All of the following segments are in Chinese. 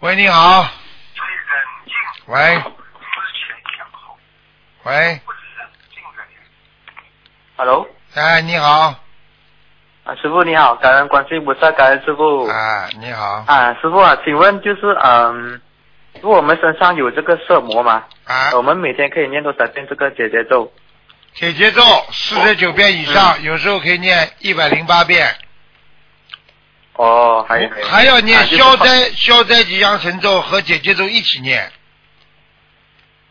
喂，你好。喂。喂。Hello，哎，你好。啊，师傅你好，感恩观世音菩萨，感恩师傅。啊，你好。啊，师傅啊，请问就是嗯，如果我们身上有这个色魔嘛，啊，我们每天可以念多少遍这个解结咒？解结咒四十九遍以上，有时候可以念一百零八遍，哦，还有还要念消灾消灾吉祥神咒和解结咒一起念，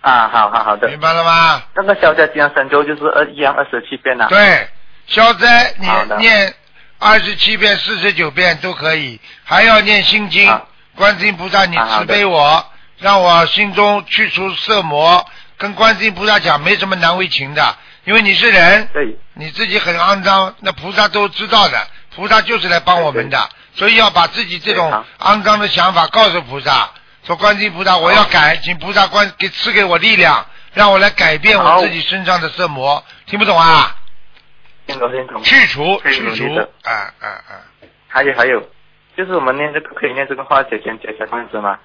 啊，好好好的。明白了吗？那个消灾吉祥神咒就是二一样二十七遍呐、啊。对，消灾你念二十七遍、四十九遍都可以，还要念心经啊。观世音菩萨，你慈悲我，让我心中去除色魔，跟观世音菩萨讲没什么难为情的，因为你是人，对，你自己很肮脏，那菩萨都知道的，菩萨就是来帮我们的，所以要把自己这种肮脏的想法告诉菩萨，说观世音菩萨，我要改，请菩萨观给赐给我力量，让我来改变我自己身上的色魔，听不懂啊？听懂听懂。去除去除啊啊啊！还有还有，就是我们念这个可以念这个化解冤结小房子吗？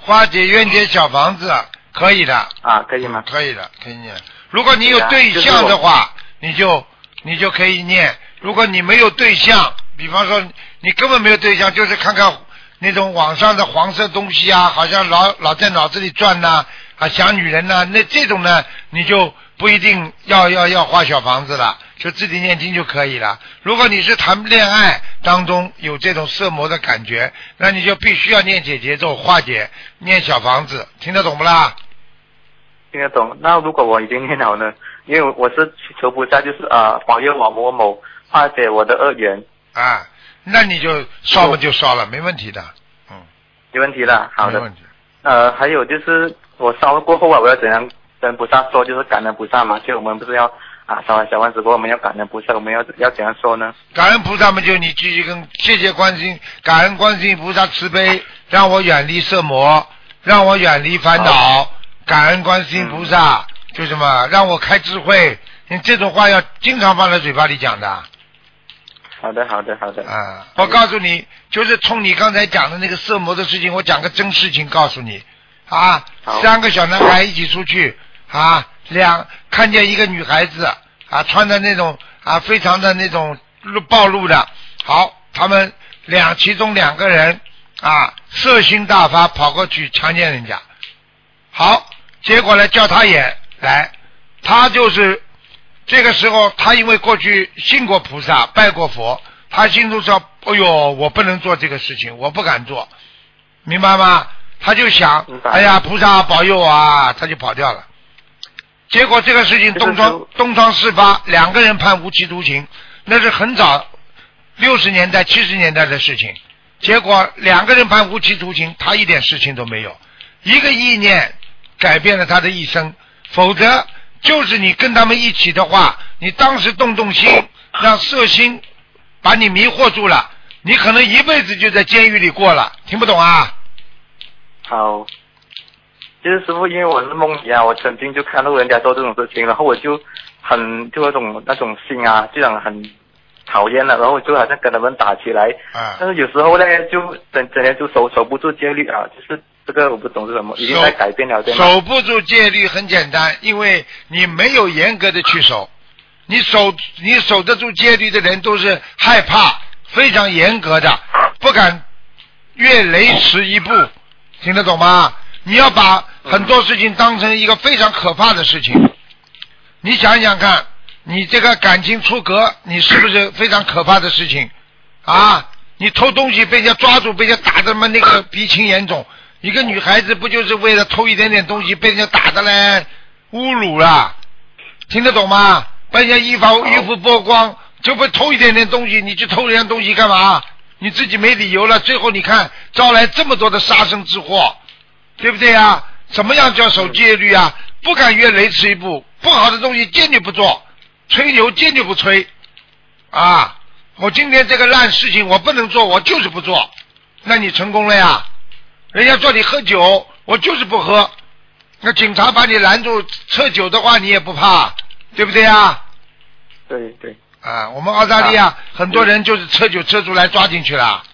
化解冤结小房子可以的，啊，可以吗？可以的，可以念。如果你有对象的话，你就你就可以念。如果你没有对象，比方说你根本没有对象，就是看看那种网上的黄色东西啊，好像老老在脑子里转呐、啊，想女人呐、那这种呢，你就不一定要要要画小房子了，就自己念经就可以了。如果你是谈恋爱当中有这种色魔的感觉，那你就必须要念解节奏化解，念小房子，听得懂不啦？听得懂。那如果我已经念好呢？因为我是求菩萨，就是啊，保佑我某某化解我的恶缘，啊，那你就烧嘛就烧了，没问题的，嗯，没问题的。好的。没问题。呃，还有就是我烧了过后啊，我要怎样跟菩萨说？就是感恩菩萨嘛，就我们不是要啊烧完小丸子过后，我们要感恩菩萨，我们要要怎样说呢？感恩菩萨嘛就你继续跟谢谢观世音，感恩观世音菩萨慈悲，让我远离色魔，让我远离烦恼，感恩观世音菩萨，就什么让我开智慧。你这种话要经常放在嘴巴里讲的好的，好的，好的。啊！我告诉你，就是冲你刚才讲的那个色魔的事情，我讲个真事情告诉你啊。三个小男孩一起出去啊，两看见一个女孩子啊，穿的那种啊，非常的那种露暴露的。好，他们两其中两个人啊，色心大发，跑过去强奸人家。好，结果呢，叫他也来，他就是这个时候，他因为过去信过菩萨，拜过佛，他心中说：“哎呦，我不能做这个事情，我不敢做，明白吗？”他就想明：“白哎呀，菩萨保佑我啊！”他就跑掉了。结果这个事情东窗东窗事发，两个人判无期徒刑，那是很早六十年代、七十年代的事情。结果两个人判无期徒刑，他一点事情都没有。一个意念改变了他的一生，否则就是你跟他们一起的话，你当时动动心，让色心把你迷惑住了，你可能一辈子就在监狱里过了。听不懂啊？好。其实师傅，因为我是梦里啊，我曾经就看到人家做这种事情，然后我就很就那种那种心啊，就想很讨厌了，然后就好像跟他们打起来。啊但是有时候呢，就整整天就守守不住戒律啊，就是这个我不懂是什么，已经在改变了，对吗？守不住戒律很简单，因为你没有严格的去守。你守你守得住戒律的人都是害怕，非常严格的，不敢越雷池一步，听得懂吗？你要把很多事情当成一个非常可怕的事情。你想想看，你这个感情出格，你是不是非常可怕的事情啊？你偷东西被人家抓住，被人家打的嘛那个鼻青眼肿。一个女孩子不就是为了偷一点点东西被人家打的嘞，侮辱了，听得懂吗？把人家衣服衣服剥光，就不偷一点点东西，你去偷人家东西干嘛？你自己没理由了，最后你看招来这么多的杀身之祸，对不对呀？怎么样叫守戒律啊？不敢越雷池一步，不好的东西坚决不做，吹牛坚决不吹，啊！我今天这个烂事情我不能做，我就是不做，那你成功了呀？人家叫你喝酒，我就是不喝。那警察把你拦住测酒的话，你也不怕，对不对呀？对对，啊，我们澳大利亚很多人就是测酒测出来抓进去了。